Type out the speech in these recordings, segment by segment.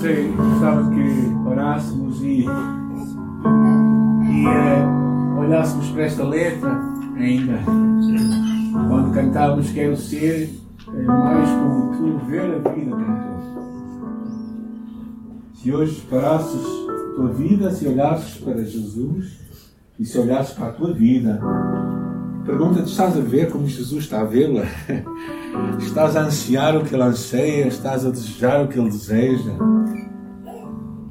sei, gostava que parássemos e, e uh, olhássemos para esta letra ainda. Quando cantávamos Quero ser é mais como tu, ver a vida como tu. Se hoje parasses a tua vida, se olhasses para Jesus e se olhasses para a tua vida, pergunta-te: estás a ver como Jesus está a vê-la? Estás a ansiar o que ele anseia? Estás a desejar o que ele deseja?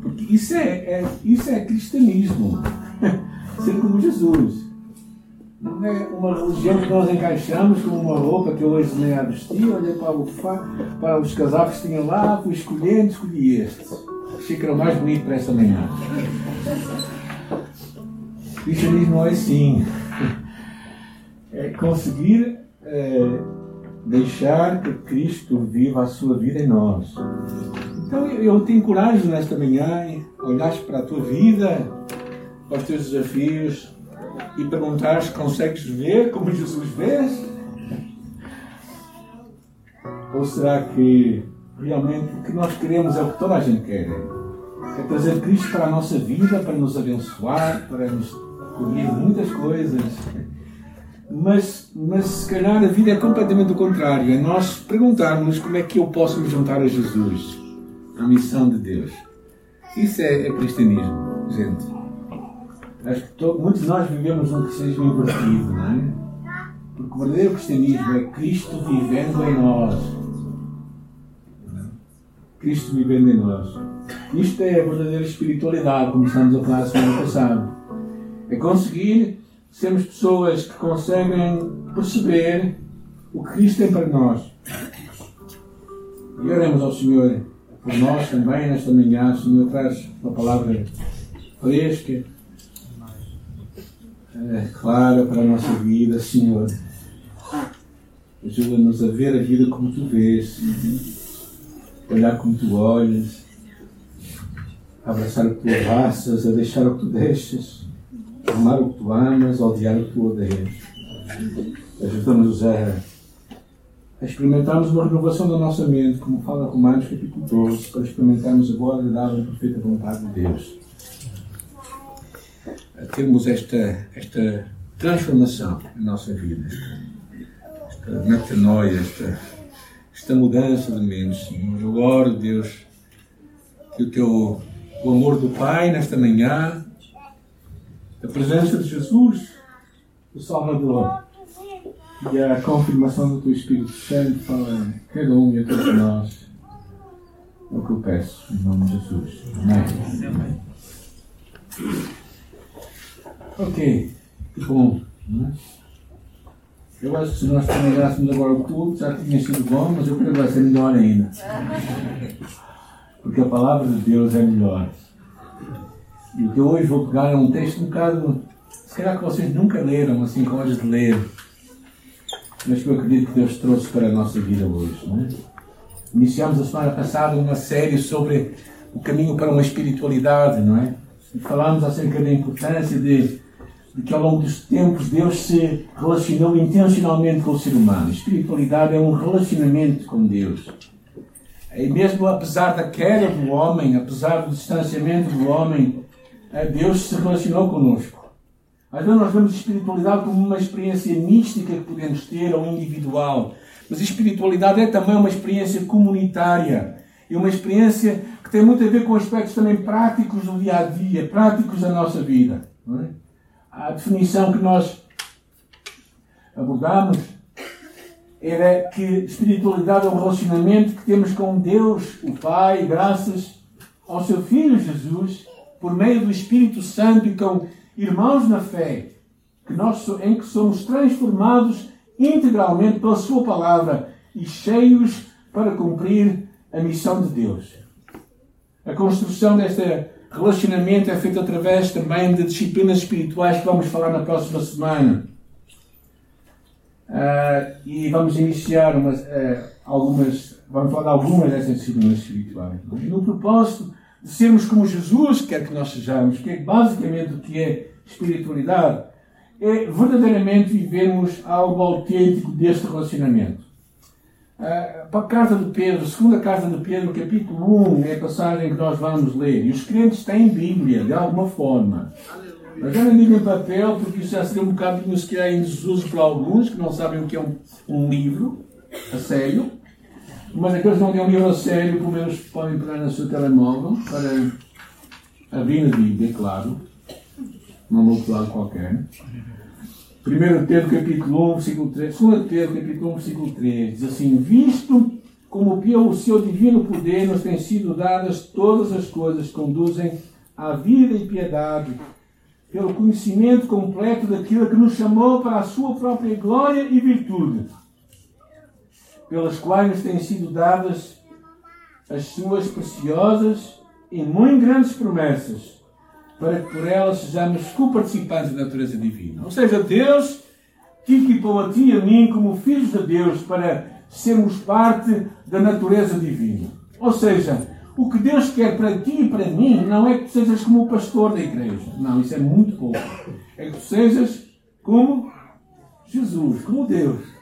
Porque isso é, é isso é cristianismo. Ser como Jesus. Não é uma religião que nós encaixamos com uma roupa que eu hoje nem a vestir, olhei para, o, para os casacos que tinha lá, fui escolhendo, escolhi este. Achei que era o mais bonito para esta manhã. Cristianismo é assim. É conseguir é, deixar que Cristo viva a sua vida em nós. Então eu te encorajo nesta manhã a olhares para a tua vida, para os teus desafios, e perguntar se consegues ver como Jesus vê? Ou será que realmente o que nós queremos é o que toda a gente quer? É trazer Cristo para a nossa vida, para nos abençoar, para nos cobrir muitas coisas. Mas, mas se calhar a vida é completamente o contrário. É nós perguntarmos como é que eu posso me juntar a Jesus, a missão de Deus. Isso é, é cristianismo, gente. Acho que todo, muitos de nós vivemos um cristianismo invertido, não é? Porque o verdadeiro cristianismo é Cristo vivendo em nós. Cristo vivendo em nós. Isto é a verdadeira espiritualidade, como estamos a falar a semana passada. É conseguir sermos pessoas que conseguem perceber o que Cristo tem para nós. E oremos ao Senhor por nós também nesta manhã. O Senhor traz uma palavra fresca é, clara para a nossa vida, Senhor. Ajuda-nos a ver a vida como tu vês, olhar como tu olhas, abraçar o que tu abraças, a deixar o que tu deixas, amar o que tu amas, odiar o que tu odeias. Ajuda-nos a, a experimentarmos uma renovação da nossa mente, como fala Romanos capítulo 12, para experimentarmos a boa, agradável e perfeita vontade de Deus a termos esta, esta transformação na nossa vida, esta metanoia, esta, esta mudança de mente, Senhor. Eu oro, Deus, que o teu o amor do Pai nesta manhã, a presença de Jesus, o Salvador, e a confirmação do teu Espírito Santo para cada um e a todos nós. É o que eu peço, em nome de Jesus. Amém. Amém. Ok, que bom. Né? Eu acho que se nós terminássemos agora o culto já tinha sido bom, mas eu creio que vai ser melhor ainda. Porque a palavra de Deus é melhor. E o que hoje vou pegar é um texto um bocado. Se calhar que vocês nunca leram, assim, com olhos de ler. Mas que eu acredito que Deus trouxe para a nossa vida hoje. Né? Iniciamos a semana passada uma série sobre o caminho para uma espiritualidade, não é? E falámos acerca da importância de de que ao longo dos tempos Deus se relacionou intencionalmente com o ser humano. A espiritualidade é um relacionamento com Deus. E mesmo apesar da queda do homem, apesar do distanciamento do homem, Deus se relacionou conosco. Vezes nós vemos espiritualidade como uma experiência mística que podemos ter ou individual. Mas a espiritualidade é também uma experiência comunitária. E uma experiência que tem muito a ver com aspectos também práticos do dia a dia, práticos da nossa vida. É? a definição que nós abordamos era que espiritualidade é um relacionamento que temos com Deus, o Pai, graças ao seu Filho Jesus, por meio do Espírito Santo e com irmãos na fé, que nós, em que somos transformados integralmente pela Sua palavra e cheios para cumprir a missão de Deus. A construção desta Relacionamento é feito através também de disciplinas espirituais que vamos falar na próxima semana. Uh, e vamos iniciar umas, uh, algumas, vamos falar de algumas dessas disciplinas espirituais. É? No propósito de sermos como Jesus quer que nós sejamos, que é basicamente o que é espiritualidade, é verdadeiramente vivermos algo autêntico deste relacionamento. Uh, para a carta de Pedro, segunda carta de Pedro, capítulo 1, é a passagem que nós vamos ler. E os crentes têm Bíblia, de alguma forma. Mas já não digo em papel, porque isso já seria um bocadinho, se calhar, em desuso para alguns, que não sabem o que é um, um livro, a sério. Mas aqueles que não têm um a sério, pelo menos podem pegar no seu telemóvel para abrir na Bíblia, claro. Não outro lado qualquer. 1 Pedro capítulo 1, versículo 3, 2 Pedro capítulo 1, versículo 3, diz assim, visto como pelo seu divino poder nos têm sido dadas todas as coisas que conduzem à vida e piedade, pelo conhecimento completo daquilo que nos chamou para a sua própria glória e virtude, pelas quais nos têm sido dadas as suas preciosas e muito grandes promessas, para que por elas sejamos co-participantes da natureza divina. Ou seja, Deus te equipou a ti e a mim como filhos de Deus para sermos parte da natureza divina. Ou seja, o que Deus quer para ti e para mim não é que tu sejas como o pastor da igreja. Não, isso é muito pouco. É que tu sejas como Jesus, como Deus.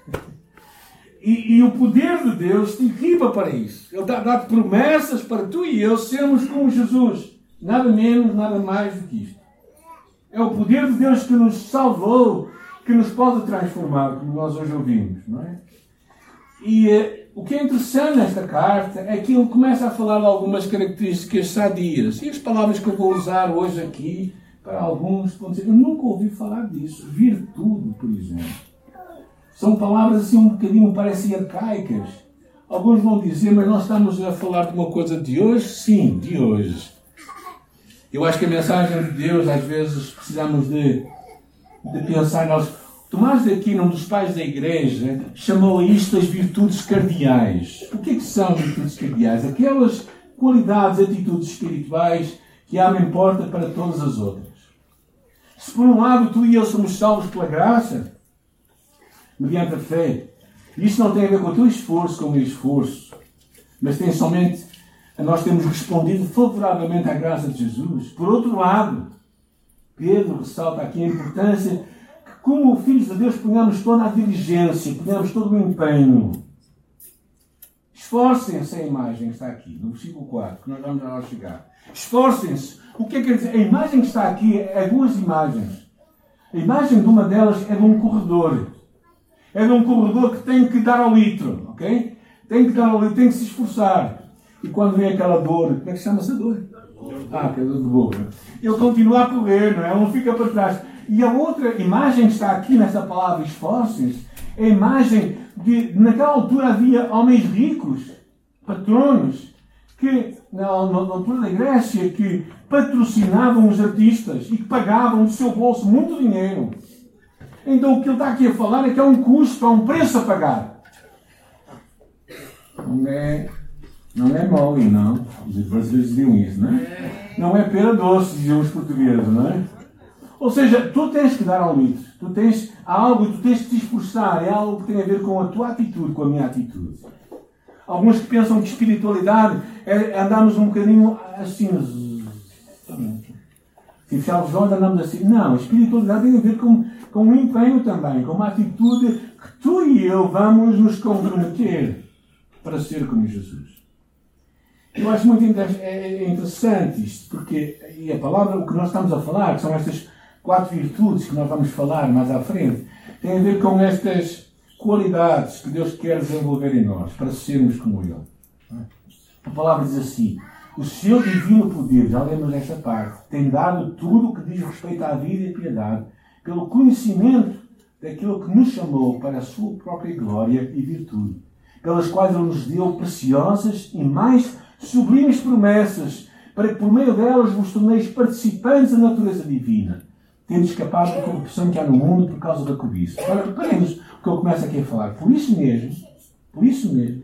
E, e o poder de Deus te equipa para isso. Ele dá, dá promessas para tu e eu sermos como Jesus. Nada menos, nada mais do que isto. É o poder de Deus que nos salvou, que nos pode transformar, como nós hoje ouvimos, não é? E uh, o que é interessante nesta carta é que ele começa a falar de algumas características sadias. E as palavras que eu vou usar hoje aqui, para alguns, vão dizer, eu nunca ouvi falar disso. Virtude, por exemplo. São palavras assim um bocadinho, parecem arcaicas. Alguns vão dizer, mas nós estamos a falar de uma coisa de hoje? Sim, de hoje. Eu acho que a mensagem de Deus, às vezes, precisamos de, de pensar. Nós, Tomás de Aquino, um dos pais da igreja, chamou isto as virtudes cardeais. O que, é que são virtudes cardeais? Aquelas qualidades, atitudes espirituais que abrem porta para todas as outras. Se por um lado tu e eu somos salvos pela graça, mediante a fé, isto não tem a ver com o teu esforço, com o meu esforço, mas tem somente nós temos respondido favoravelmente à graça de Jesus. Por outro lado, Pedro ressalta aqui a importância que, como filhos de Deus, ponhamos toda a diligência, ponhamos todo o empenho. Esforcem-se, a imagem está aqui, no versículo 4, que nós vamos lá chegar. Esforcem-se. O que é que quer dizer? A imagem que está aqui é duas imagens. A imagem de uma delas é de um corredor. É de um corredor que tem que dar ao litro, ok? Tem que dar ao litro, tem que se esforçar. E quando vem aquela dor, como é que chama essa dor? Ah, que é dor de boca. Ele continua a correr, não é? Ele não fica para trás. E a outra imagem que está aqui nessa palavra esforços é a imagem de, naquela altura havia homens ricos, patronos, que, na altura da Grécia, que patrocinavam os artistas e que pagavam do seu bolso muito dinheiro. Então o que ele está aqui a falar é que há um custo, há um preço a pagar. Não é não é mole, não. Os brasileiros diziam isso, não é? Não é pera doce, diziam os portugueses, não é? Ou seja, tu tens que dar ao litro. Tu tens algo, tu tens que te esforçar. É algo que tem a ver com a tua atitude, com a minha atitude. Alguns que pensam que espiritualidade é andarmos um bocadinho assim. Fechar os olhos, andamos assim. Não, espiritualidade tem a ver com, com um empenho também, com uma atitude que tu e eu vamos nos comprometer para ser como Jesus. Eu acho muito é, é interessante isto, porque e a palavra, o que nós estamos a falar, que são estas quatro virtudes que nós vamos falar mais à frente, tem a ver com estas qualidades que Deus quer desenvolver em nós, para sermos como Ele. A palavra diz assim: o seu divino poder, já lemos esta parte, tem dado tudo o que diz respeito à vida e piedade, pelo conhecimento daquilo que nos chamou para a sua própria glória e virtude, pelas quais Ele nos deu preciosas e mais sublimes promessas, para que por meio delas vos torneis participantes da natureza divina, tendo escapado da corrupção que há no mundo por causa da cobiça. Agora, reparemos o que eu começo aqui a falar. Por isso mesmo, por isso mesmo,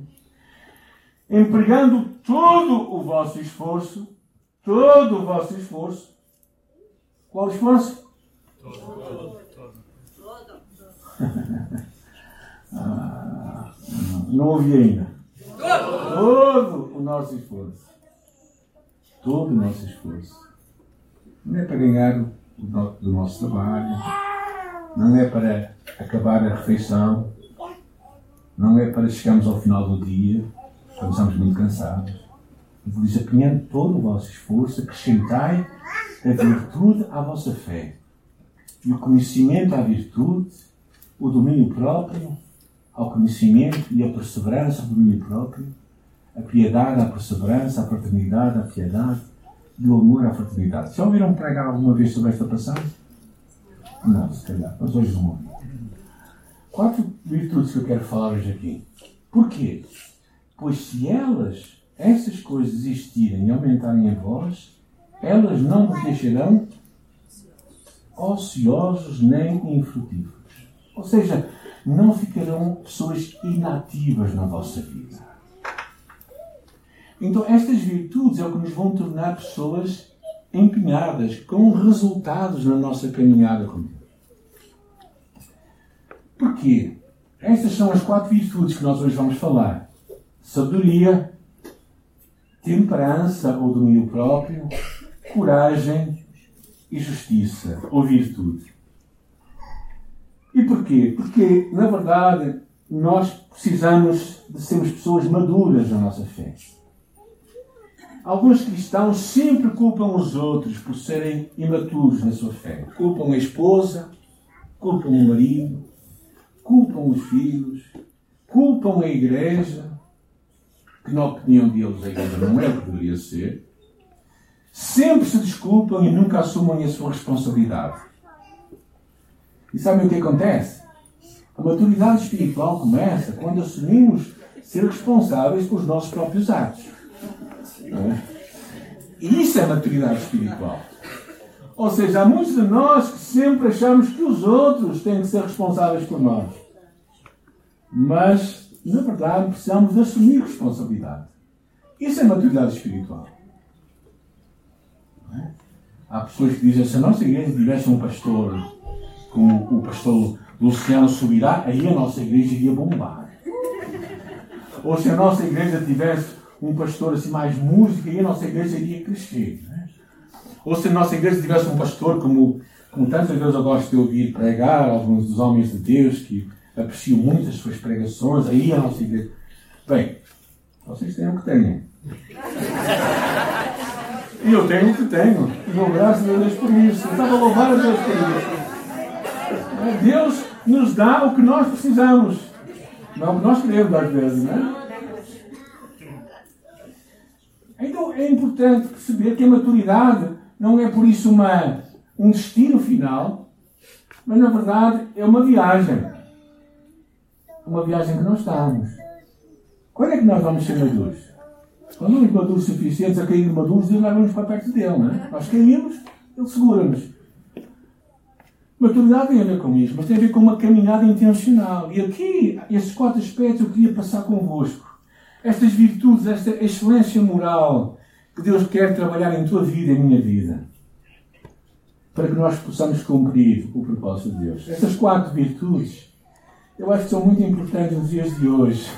empregando todo o vosso esforço, todo o vosso esforço, qual esforço? Todo. todo, todo. não, ouvi ainda. Todo o nosso esforço. Todo o nosso esforço. Não é para ganhar do nosso trabalho. Não é para acabar a refeição. não é para chegarmos ao final do dia, quando estamos muito cansados. Diz: apanhando todo o vosso esforço, acrescentai a virtude à vossa fé, e o conhecimento à virtude, o domínio próprio ao conhecimento e a perseverança ao domínio próprio, a piedade à perseverança, a fraternidade à piedade e o amor à fraternidade. Já ouviram pregar alguma vez sobre esta passagem? Não, se calhar, mas hoje não. Quatro virtudes que eu quero falar hoje aqui. Porquê? Pois se elas, essas coisas existirem e aumentarem em vós, elas não vos deixarão ociosos nem infrutíferos. Ou seja, não ficarão pessoas inativas na vossa vida. Então, estas virtudes é o que nos vão tornar pessoas empenhadas, com resultados na nossa caminhada com Deus. Porquê? Estas são as quatro virtudes que nós hoje vamos falar: sabedoria, temperança ou domínio próprio, coragem e justiça ou virtude. E porquê? Porque, na verdade, nós precisamos de sermos pessoas maduras na nossa fé. Alguns cristãos sempre culpam os outros por serem imaturos na sua fé. Culpam a esposa, culpam o marido, culpam os filhos, culpam a igreja, na opinião deles a igreja não é o que deveria ser. Sempre se desculpam e nunca assumem a sua responsabilidade. E sabem o que acontece? A maturidade espiritual começa quando assumimos ser responsáveis pelos nossos próprios atos. É? E isso é maturidade espiritual. Ou seja, há muitos de nós que sempre achamos que os outros têm que ser responsáveis por nós. Mas, na verdade, precisamos de assumir responsabilidade. Isso é maturidade espiritual. É? Há pessoas que dizem: se a nossa igreja tivesse um pastor como o pastor Luciano subirá, aí a nossa igreja iria bombar. Ou se a nossa igreja tivesse um pastor assim mais música, aí a nossa igreja iria crescer. Né? Ou se a nossa igreja tivesse um pastor como, como tantas vezes eu gosto de ouvir pregar, alguns dos homens de Deus que apreciam muito as suas pregações, aí a nossa igreja. Bem, vocês têm o que têm. E eu tenho o que tenho. E dou graças a Deus por isso. Eu estava a louvar a Deus por isso. Deus nos dá o que nós precisamos. Não o que nós queremos, às vezes, né? Então é importante perceber que a maturidade não é por isso uma, um destino final, mas na verdade é uma viagem. Uma viagem que nós estamos. Quando é que nós vamos ser maduros? Quando somos maduros suficientes a cair maduros, Deus leva-nos para perto dele. Não é? Nós caímos, Ele segura-nos. Maturidade tem a ver com isso, mas tem a ver com uma caminhada intencional. E aqui, estes quatro aspectos eu queria passar convosco. Estas virtudes, esta excelência moral que Deus quer trabalhar em tua vida e minha vida. Para que nós possamos cumprir o propósito de Deus. Estas quatro virtudes, eu acho que são muito importantes nos dias de hoje.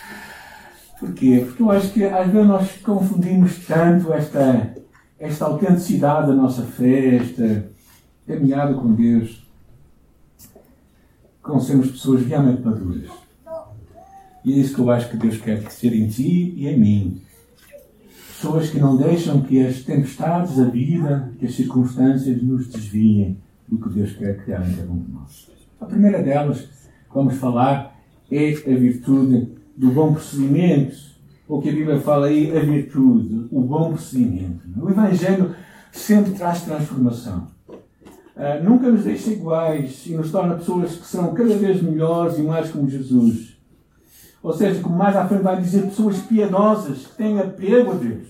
Porquê? Porque eu acho que às vezes nós confundimos tanto esta, esta autenticidade da nossa fé, esta caminhada com Deus, com sermos pessoas realmente maduras. E é isso que eu acho que Deus quer ser em ti e em mim. Pessoas que não deixam que as tempestades da vida, que as circunstâncias nos desviem do que Deus quer criar em cada um de nós. A primeira delas, vamos falar, é a virtude do bom procedimento, ou que a Bíblia fala aí, a virtude, o bom procedimento. O Evangelho sempre traz transformação. Uh, nunca nos deixa iguais e nos torna pessoas que são cada vez melhores e mais como Jesus. Ou seja, como mais à frente vai dizer, pessoas piedosas que têm apego a Deus.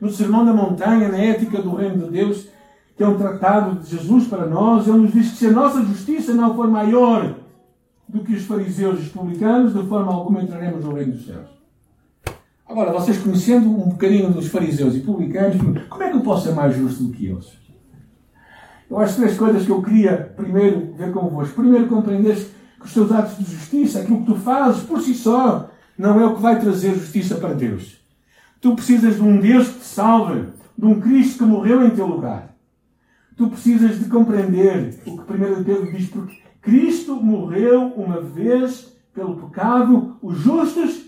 No Sermão da Montanha, na ética do Reino de Deus, que é um tratado de Jesus para nós, ele nos diz que se a nossa justiça não for maior do que os fariseus e os publicanos, de forma alguma entraremos no Reino dos Céus. Agora, vocês conhecendo um bocadinho dos fariseus e publicanos, como é que eu posso ser mais justo do que eles? Eu acho três coisas que eu queria primeiro ver convosco. Primeiro, compreender que os teus atos de justiça, aquilo que tu fazes por si só, não é o que vai trazer justiça para Deus. Tu precisas de um Deus que te salve, de um Cristo que morreu em teu lugar. Tu precisas de compreender o que 1 Pedro diz, porque Cristo morreu uma vez pelo pecado, os justos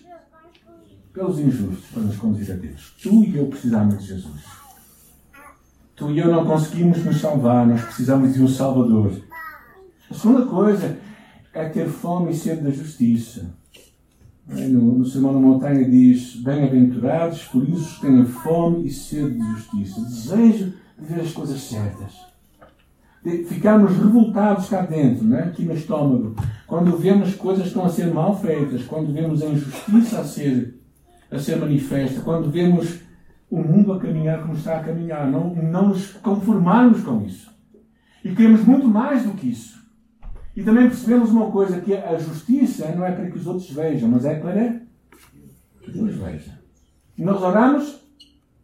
pelos injustos, para nos conduzir a Deus. Tu e eu precisamos de Jesus. Tu e eu não conseguimos nos salvar, nós precisamos de um Salvador. A segunda coisa é ter fome e sede da justiça. No, no Sermão da Montanha diz: Bem-aventurados, felizes que têm fome e sede de justiça, desejo de ver as coisas certas. Ficarmos revoltados cá dentro, né? aqui no estômago, quando vemos coisas que estão a ser mal feitas, quando vemos a injustiça a ser, a ser manifesta, quando vemos o mundo a caminhar como está a caminhar, não, não nos conformarmos com isso. E queremos muito mais do que isso. E também percebemos uma coisa, que a justiça não é para que os outros vejam, mas é para que Deus veja. E nós oramos,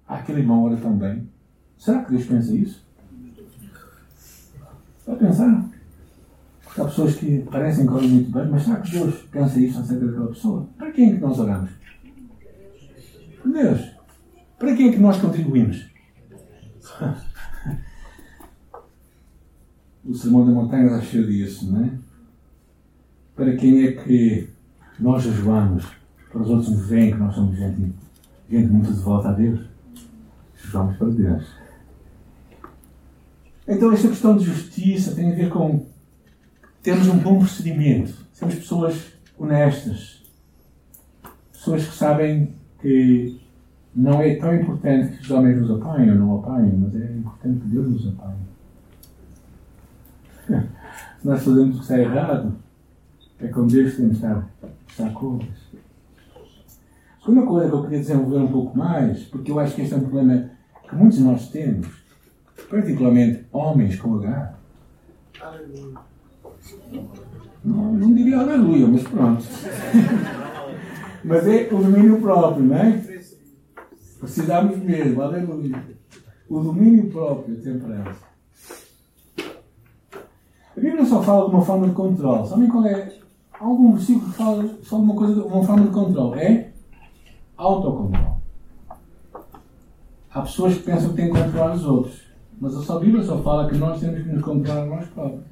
ah, aquele irmão ora tão bem. Será que Deus pensa isso? Vai pensar. Porque há pessoas que parecem oram muito bem, mas será que Deus pensa isso acerca daquela pessoa? Para quem é que nós oramos? Para Deus. Para quem é que nós contribuímos? o Sermão da Montanha está cheio disso, não é? Para quem é que nós jejuamos? Para os outros nos veem que nós somos gente, gente muito devota a Deus. Jejuamos para Deus. Então, esta questão de justiça tem a ver com termos um bom procedimento, sermos pessoas honestas, pessoas que sabem que não é tão importante que os homens nos apanhem ou não apanhem, mas é importante que Deus nos apanhe. Se nós fazemos o que está errado, é com Deus que temos de estar, estar contas. A segunda coisa que eu queria desenvolver um pouco mais, porque eu acho que este é um problema que muitos de nós temos, particularmente homens com H. Não, não diria aleluia, mas pronto. mas é o domínio próprio, não é? Precisamos mesmo, aleluia. O domínio próprio, temperança. A Bíblia só fala de uma forma de controle. Sabem qual é? Há algum versículo que fala só de uma, coisa, uma forma de controle. É autocontrole. Há pessoas que pensam que têm que controlar os outros. Mas a Bíblia só fala que nós temos que nos controlar nós próprios.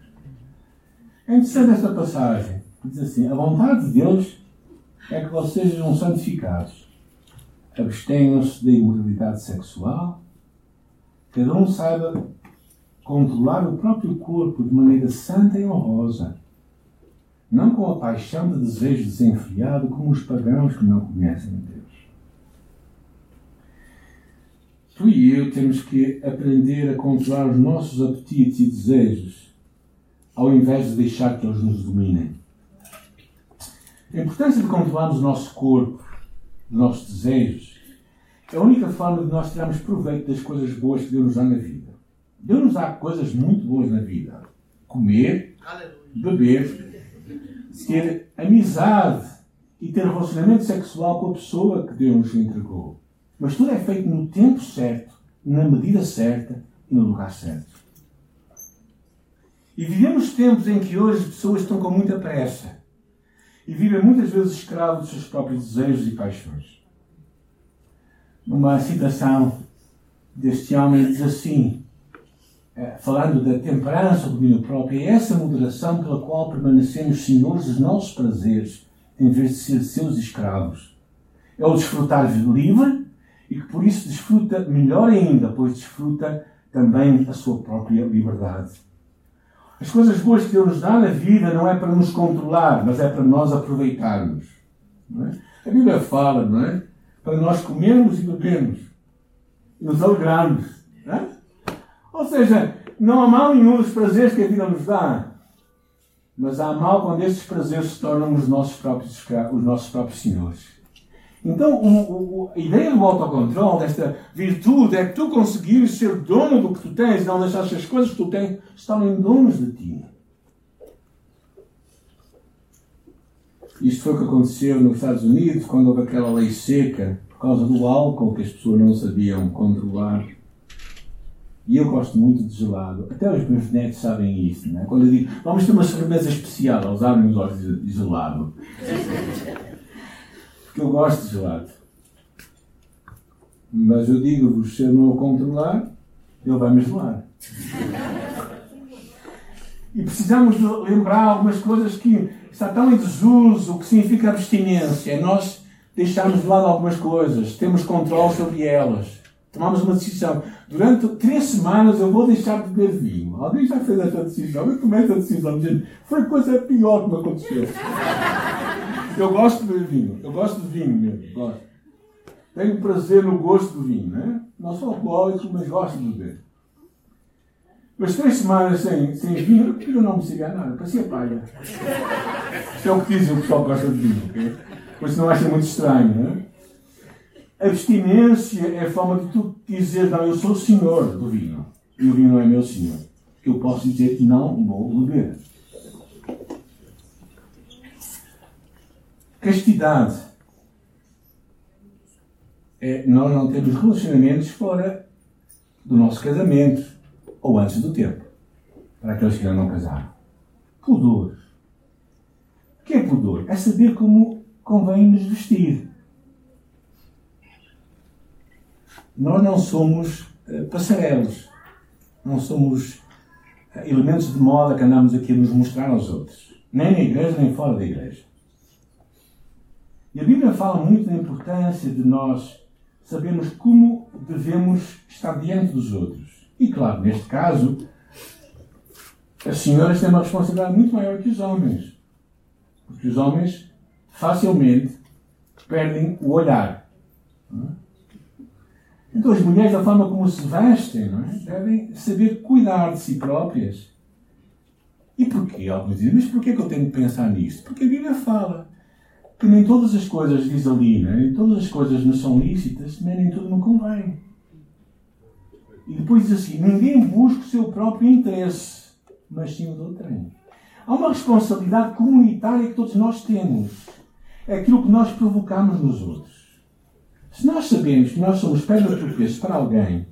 É interessante esta passagem. Diz assim: A vontade de Deus é que vocês sejam santificados. Abstenham-se da imoralidade sexual. Cada um saiba controlar o próprio corpo de maneira santa e honrosa, não com a paixão de desejo desenfreado como os pagãos que não conhecem Deus. Tu e eu temos que aprender a controlar os nossos apetites e desejos, ao invés de deixar que eles nos dominem. A importância de controlarmos o nosso corpo, os nossos desejos, é a única forma de nós tirarmos proveito das coisas boas que Deus nos dá na vida. Deus nos dá coisas muito boas na vida: comer, beber, ter amizade e ter relacionamento sexual com a pessoa que Deus nos entregou. Mas tudo é feito no tempo certo, na medida certa e no lugar certo. E vivemos tempos em que hoje as pessoas estão com muita pressa e vivem muitas vezes escravos dos seus próprios desejos e paixões. Numa citação deste homem diz assim: é, falando da temperança, do domínio próprio, é essa moderação pela qual permanecemos senhores dos nossos prazeres, em vez de ser seus escravos. É o desfrutar livre e que por isso desfruta melhor ainda, pois desfruta também a sua própria liberdade. As coisas boas que Deus nos dá na vida não é para nos controlar, mas é para nós aproveitarmos. É? A Bíblia fala, não é? Para nós comermos e bebermos, e nos alegrarmos. É? Ou seja, não há mal nenhum dos prazeres que a vida nos dá. Mas há mal quando esses prazeres se tornam os nossos próprios, os nossos próprios senhores. Então, o, o, a ideia do autocontrole, desta virtude, é que tu conseguires ser dono do que tu tens, não deixar as coisas que tu tens se tornem donos de ti. Isto foi o que aconteceu nos Estados Unidos, quando houve aquela lei seca, por causa do álcool que as pessoas não sabiam controlar. E eu gosto muito de gelado. Até os meus netos sabem isso, né? Quando eu digo, vamos ter uma sobremesa especial, eles abrem os olhos de gelado. Eu gosto de gelado. Mas eu digo-vos, se eu não o controlar, ele vai me gelar. E precisamos lembrar algumas coisas que está tão em desuso, o que significa abstinência. Nós deixarmos de lado algumas coisas, temos controle sobre elas. Tomamos uma decisão. Durante três semanas eu vou deixar de beber vinho. Alguém já fez essa decisão? Eu tomei essa decisão. Dizendo, foi a coisa pior que me aconteceu. Eu gosto beber vinho. Eu gosto de vinho mesmo. Gosto. Tenho prazer no gosto do vinho. Né? Não sou alcoólico, mas gosto de beber. Mas três semanas sem, sem vinho, eu não me seguia nada, parecia palha. Isto é o que dizem o pessoal que gosta de vinho, ok? Pois não acha muito estranho, não é? Abstinência é a forma de tu dizer, não, eu sou o senhor do vinho. E o vinho não é meu senhor. Eu posso dizer, não vou beber. Castidade. É, nós não temos relacionamentos fora do nosso casamento ou antes do tempo, para aqueles que ainda não casaram. Pudor. O que é pudor? É saber como convém nos vestir. Nós não somos uh, passarelos, não somos uh, elementos de moda que andamos aqui a nos mostrar aos outros, nem na igreja nem fora da igreja. E a Bíblia fala muito da importância de nós sabermos como devemos estar diante dos outros. E claro, neste caso, as senhoras têm uma responsabilidade muito maior que os homens. Porque os homens facilmente perdem o olhar. Então as mulheres, da forma como se vestem, é? devem saber cuidar de si próprias. E porquê? Alguns dizem, mas porquê que eu tenho que pensar nisto? Porque a Bíblia fala que nem todas as coisas, diz ali, é? nem todas as coisas não são lícitas, nem tudo me convém. E depois diz assim: ninguém busca o seu próprio interesse, mas sim o do outrem. Há uma responsabilidade comunitária que todos nós temos. É aquilo que nós provocamos nos outros. Se nós sabemos que nós somos pedra tropeço para alguém,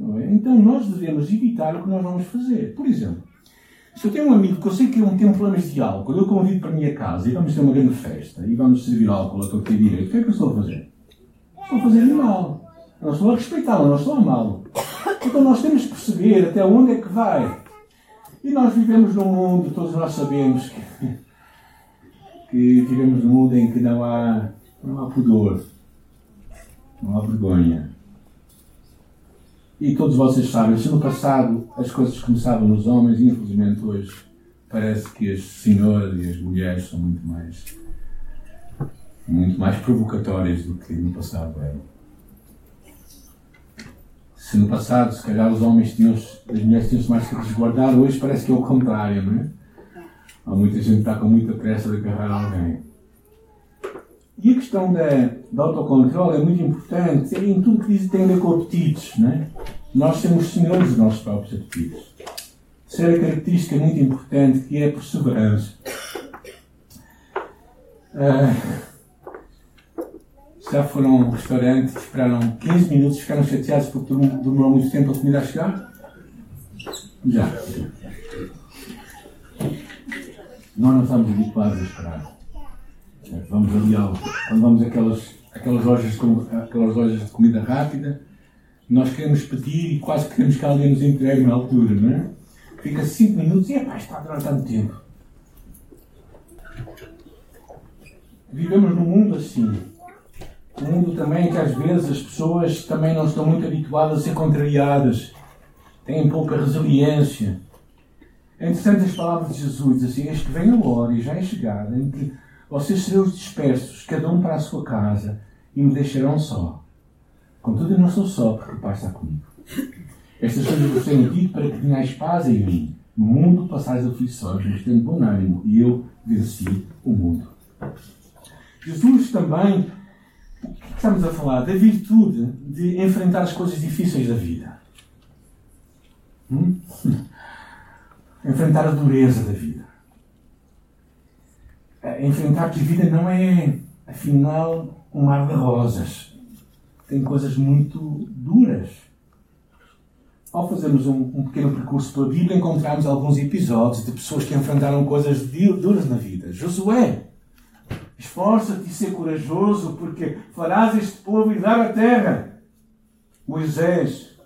é? então nós devemos evitar o que nós vamos fazer. Por exemplo, se eu tenho um amigo que eu sei que tem problemas de álcool, eu convido para a minha casa e vamos ter uma grande festa e vamos servir álcool a torta direito, o que é que eu estou a fazer? Estou a fazer-lhe mal. Não estou a respeitá-lo, não estou a amá-lo. Então nós temos que perceber até onde é que vai. E nós vivemos num mundo, todos nós sabemos que, que vivemos num mundo em que não há, não há pudor, não há vergonha. E todos vocês sabem, se no passado as coisas começavam nos homens, infelizmente hoje parece que as senhoras e as mulheres são muito mais muito mais provocatórias do que no passado eram. Se no passado, se calhar, os homens tinham, as mulheres tinham-se mais que resguardar, hoje parece que é o contrário, não é? Há muita gente que está com muita pressa de agarrar alguém. E a questão da, da autocontrole é muito importante. É em tudo que diz tem a ver com apetites, não é? Nós somos senhores dos nossos próprios apetites. Terceira característica muito importante que é a perseverança. Uh, já foram a um restaurante, esperaram 15 minutos, ficaram chateados porque demorou muito tempo a comida a chegar? Já. Nós não estamos habituados a esperar. Vamos ali ao, quando vamos àquelas, àquelas, lojas de, aquelas lojas de comida rápida, nós queremos pedir e quase queremos que alguém nos entregue na altura, não é? Fica 5 minutos e epá, está a durar tanto tempo. Vivemos num mundo assim um mundo também que às vezes as pessoas também não estão muito habituadas a ser contrariadas, têm pouca resiliência. É interessante as palavras de Jesus, assim, eis que vem a hora e já é chegada em que vocês serão dispersos, cada um para a sua casa, e me deixarão só. Contudo, eu não sou só, porque o Pai está comigo. Estas coisas vos tenho dito para que tenhais paz em mim. No mundo passais aflições, mas tendo bom ânimo, e eu venci o mundo. Jesus também Estamos a falar da virtude de enfrentar as coisas difíceis da vida. Hum? Enfrentar a dureza da vida. Enfrentar que a vida não é, afinal, um mar de rosas. Tem coisas muito duras. Ao fazermos um, um, pequeno percurso pela Bíblia, encontramos alguns episódios de pessoas que enfrentaram coisas duras na vida. Josué Esforça-te e ser corajoso, porque farás este povo herdar a terra. Moisés,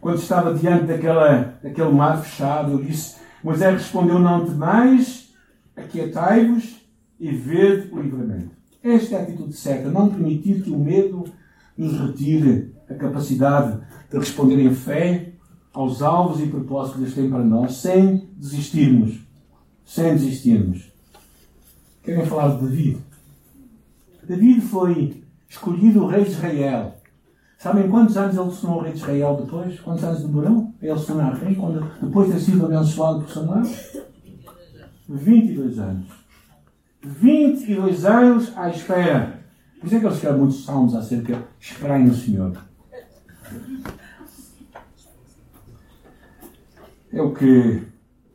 quando estava diante daquela, daquele mar fechado, disse: Moisés respondeu: Não temais, aquietai-vos e vede o livramento. Esta é a atitude certa, não permitir que o medo nos retire a capacidade de responder em fé aos alvos e propósitos que Deus tem para nós, sem desistirmos. Sem desistirmos. Querem falar de David? David foi escolhido o rei de Israel. Sabem quantos anos ele se tornou rei de Israel depois? Quantos anos demorou? Ele se tornar rei depois de ter sido abençoado por Samuel? 22 anos. 22 anos à espera. Por isso é que ele escreve muitos salmos acerca esperar no Senhor. É o que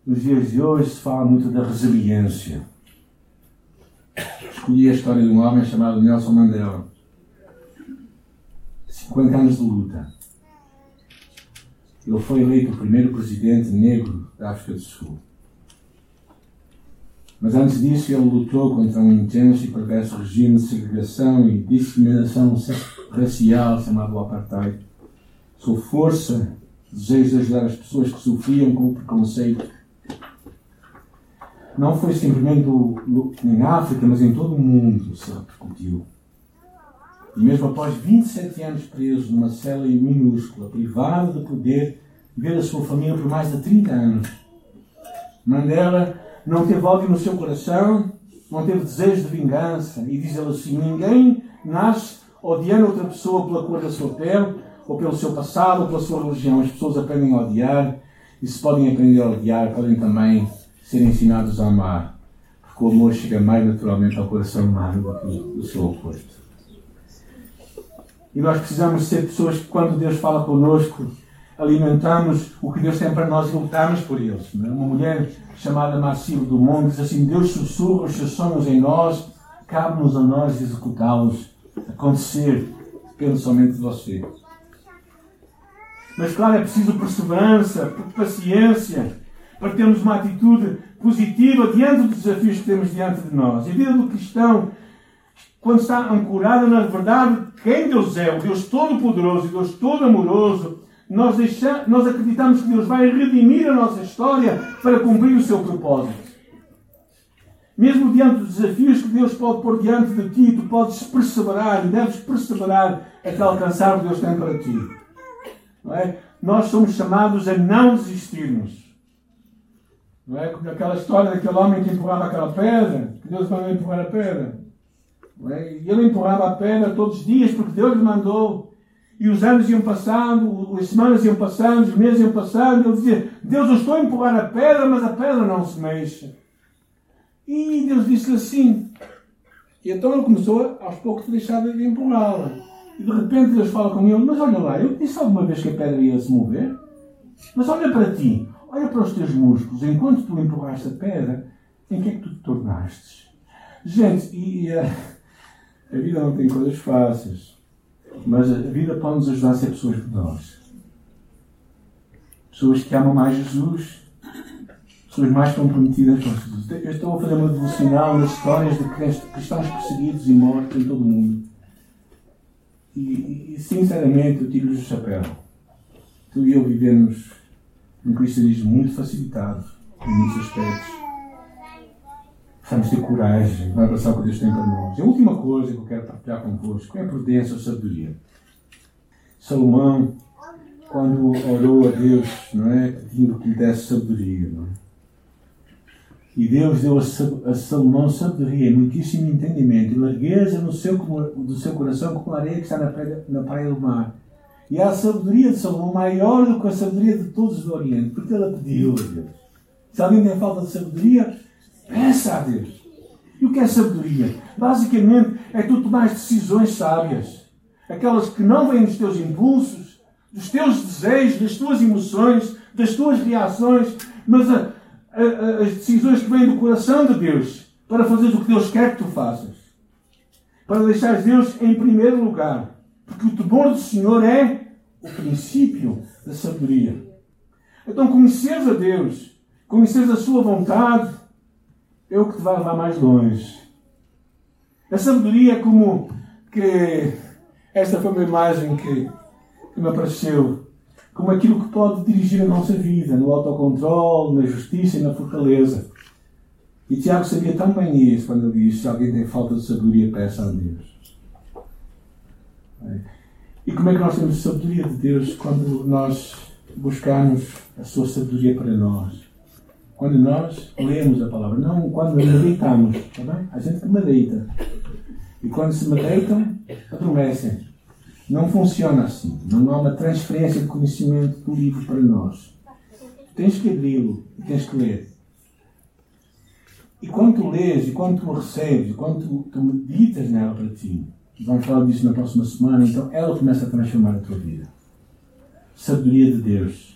nos dias de hoje se fala muito da resiliência. Escolhi a história de um homem chamado Nelson Mandela. 50 anos de luta. Ele foi eleito o primeiro presidente negro da África do Sul. Mas antes disso, ele lutou contra um intenso e perverso regime de segregação e discriminação racial chamado apartheid. Sua força desejo de ajudar as pessoas que sofriam com o preconceito. Não foi simplesmente em África, mas em todo o mundo se repercutiu. E mesmo após 27 anos preso numa cela minúscula, privado de poder ver a sua família por mais de 30 anos, Mandela não teve ódio no seu coração, não teve desejo de vingança. E diz ele assim: ninguém nasce odiando outra pessoa pela cor da sua pele, ou pelo seu passado, ou pela sua religião. As pessoas aprendem a odiar, e se podem aprender a odiar, podem também ser ensinados a amar. Porque o amor chega mais naturalmente ao coração humano do que o seu oposto. E nós precisamos ser pessoas que, quando Deus fala connosco, alimentamos o que Deus tem para nós e lutamos por eles. É? Uma mulher chamada Marcílio do Mundo diz assim: Deus sussurra os seus sonhos em nós, cabe-nos a nós executá-los. Acontecer depende somente de você. Mas, claro, é preciso perseverança, paciência, para termos uma atitude positiva diante dos desafios que temos diante de nós. A vida do cristão, quando está ancorada na verdade, quem Deus é, o Deus Todo-Poderoso, o Deus Todo-Amoroso, nós, deixamos, nós acreditamos que Deus vai redimir a nossa história para cumprir o seu propósito. Mesmo diante dos desafios que Deus pode pôr diante de ti, tu podes perseverar e deves perseverar até alcançar o que Deus tem para ti. Não é? Nós somos chamados a não desistirmos. Não é? Como aquela história daquele homem que empurrava aquela pedra, que Deus mandou empurrar a pedra. Não é? E ele empurrava a pedra todos os dias porque Deus lhe mandou. E os anos iam passando, as semanas iam passando, os meses iam passando, ele dizia: Deus, eu estou a empurrar a pedra, mas a pedra não se mexe. E Deus disse-lhe assim. E então ele começou aos poucos a deixar de empurrá-la. E de repente Deus fala com ele: Mas olha lá, eu disse alguma vez que a pedra ia se mover? Mas olha para ti, olha para os teus músculos, enquanto tu empurraste a pedra, em que é que tu te tornaste? Gente, e, e a, a vida não tem coisas fáceis, mas a vida pode nos ajudar a ser pessoas melhores. Pessoas que amam mais Jesus, pessoas mais comprometidas com Jesus. Eu estou a fazer uma devocional nas histórias de cristãos perseguidos e mortos em todo o mundo. E, e sinceramente, eu tiro-lhes o chapéu. Tu e eu vivemos um cristianismo muito facilitado em muitos aspectos. Precisamos ter coragem para abraçar o que Deus tem para nós. E a última coisa que eu quero partilhar convosco é a prudência ou sabedoria. Salomão, quando orou a Deus, não é? Pedindo que lhe desse sabedoria, não é? E Deus deu a Salomão sabedoria, muitíssimo entendimento e largueza no seu, do seu coração como a areia que está na praia, na praia do mar. E a sabedoria de Salomão maior do que a sabedoria de todos do Oriente, porque ela pediu a Deus. Se alguém tem falta de sabedoria, peça a Deus. E o que é sabedoria? Basicamente é tu tomar decisões sábias. Aquelas que não vêm dos teus impulsos, dos teus desejos, das tuas emoções, das tuas reações, mas a, as decisões que vêm do coração de Deus para fazer o que Deus quer que tu faças. Para deixar Deus em primeiro lugar. Porque o temor do Senhor é o princípio da sabedoria. Então, conheceres a Deus, conheceres a Sua vontade, é o que te vai levar mais longe. A sabedoria é como que. Esta foi uma imagem que, que me apareceu como aquilo que pode dirigir a nossa vida, no autocontrole, na justiça e na fortaleza. E Tiago sabia tão bem isso quando ele diz: se alguém tem falta de sabedoria, peça a Deus. E como é que nós temos sabedoria de Deus quando nós buscamos a sua sabedoria para nós? Quando nós lemos a palavra, não quando meditamos, está bem? A gente que medita. E quando se meditam, adormecem. Não funciona assim. Não há uma transferência de conhecimento do livro para nós. Tens que abri-lo e tens que ler. E quando tu lês, e quando tu recebes, e quando tu meditas nela para ti, vamos falar disso na próxima semana, então ela começa a transformar a tua vida. Sabedoria de Deus.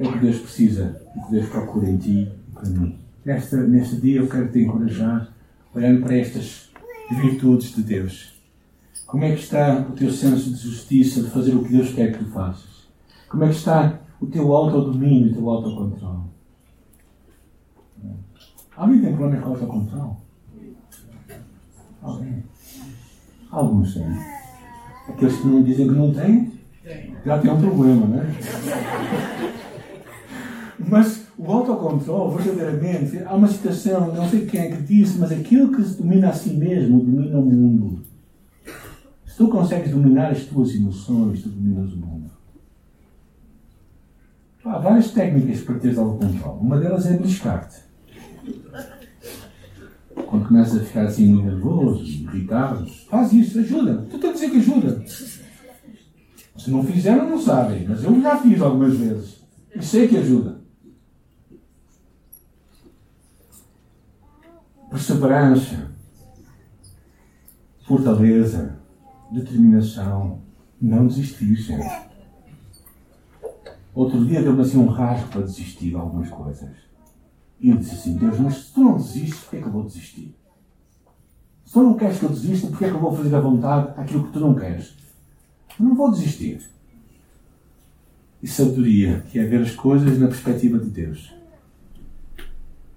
O que Deus precisa, o que Deus procura em ti e para mim. Nesta, neste dia eu quero te encorajar, olhando para estas virtudes de Deus. Como é que está o teu senso de justiça, de fazer o que Deus quer que tu faças? Como é que está o teu autodomínio, o teu autocontrole? Alguém tem problema com autocontrole? Alguém? Alguns têm. Aqueles que não dizem que não têm, já têm um problema, não é? Mas o autocontrole, verdadeiramente, há uma citação, não sei quem é que disse, mas aquilo que se domina a si mesmo domina o mundo. Se tu consegues dominar as tuas emoções, tu dominas o mundo. Há várias técnicas para teres autocontrole. Uma delas é beliscar-te. Quando começas a ficar assim nervoso, irritado, faz isso, ajuda. Tu estás a dizer que ajuda. Se não fizeram, não sabem. Mas eu já fiz algumas vezes. E sei que ajuda. Perseverança, fortaleza, determinação, não desistir, gente. Outro dia deu-me assim um rasgo para desistir de algumas coisas. E eu disse assim: Deus, mas se tu não desistes, porquê é que eu vou desistir? Se tu não queres que eu desista, porquê é que eu vou fazer à vontade aquilo que tu não queres? Eu não vou desistir. E sabedoria, que é ver as coisas na perspectiva de Deus.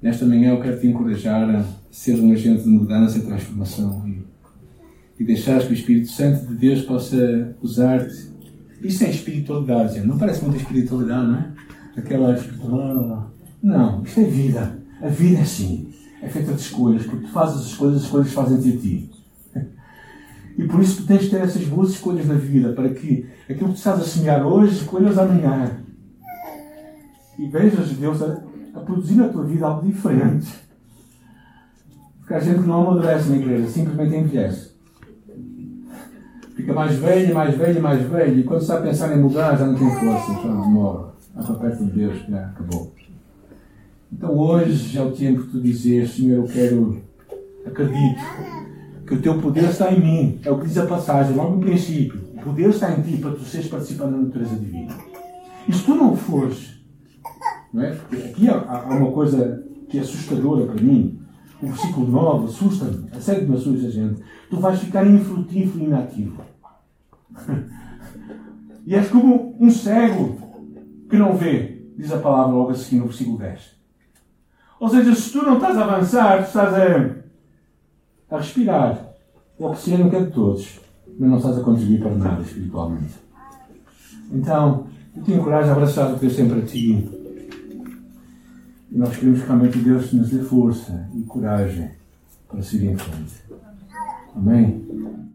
Nesta manhã eu quero te encorajar a ser um agente de mudança e transformação e, e deixar que o Espírito Santo de Deus possa usar-te. Isso é espiritualidade. Não parece muita espiritualidade, não é? Aquela espiritualidade. Não, isto é vida. A vida é assim. É feita de escolhas, porque tu fazes as escolhas, as escolhas fazem-te a ti. E por isso tu tens de ter essas boas escolhas na vida, para que aquilo que tu estás a semear hoje, escolhas amanhã. E vejas Deus a, a produzir na tua vida algo diferente. Porque a gente não amadurece na igreja, simplesmente envelhece. Fica mais velho, mais velho, mais velho, e quando está a pensar em mudar já não tem força, já morre. Vai para perto de Deus, já acabou. Então hoje é o tempo de tu dizer, Senhor, eu quero, acredito, que o teu poder está em mim. É o que diz a passagem, logo no princípio. O poder está em ti para tu seres participante da natureza divina. E se tu não fores, não é? Aqui há, há uma coisa que é assustadora para mim. O versículo 9 assusta-me, a sério que me assusta gente. Tu vais ficar infrutífero e inativo. e és como um cego que não vê, diz a palavra logo a seguir no versículo 10. Ou seja, se tu não estás a avançar, tu estás a, a respirar. O oxigênio que é de todos, mas não estás a contribuir para nada espiritualmente. Então, eu te encorajo a abraçar o Deus sempre a ti. E nós queremos que realmente Deus nos dê força e coragem para seguir em frente. Amém?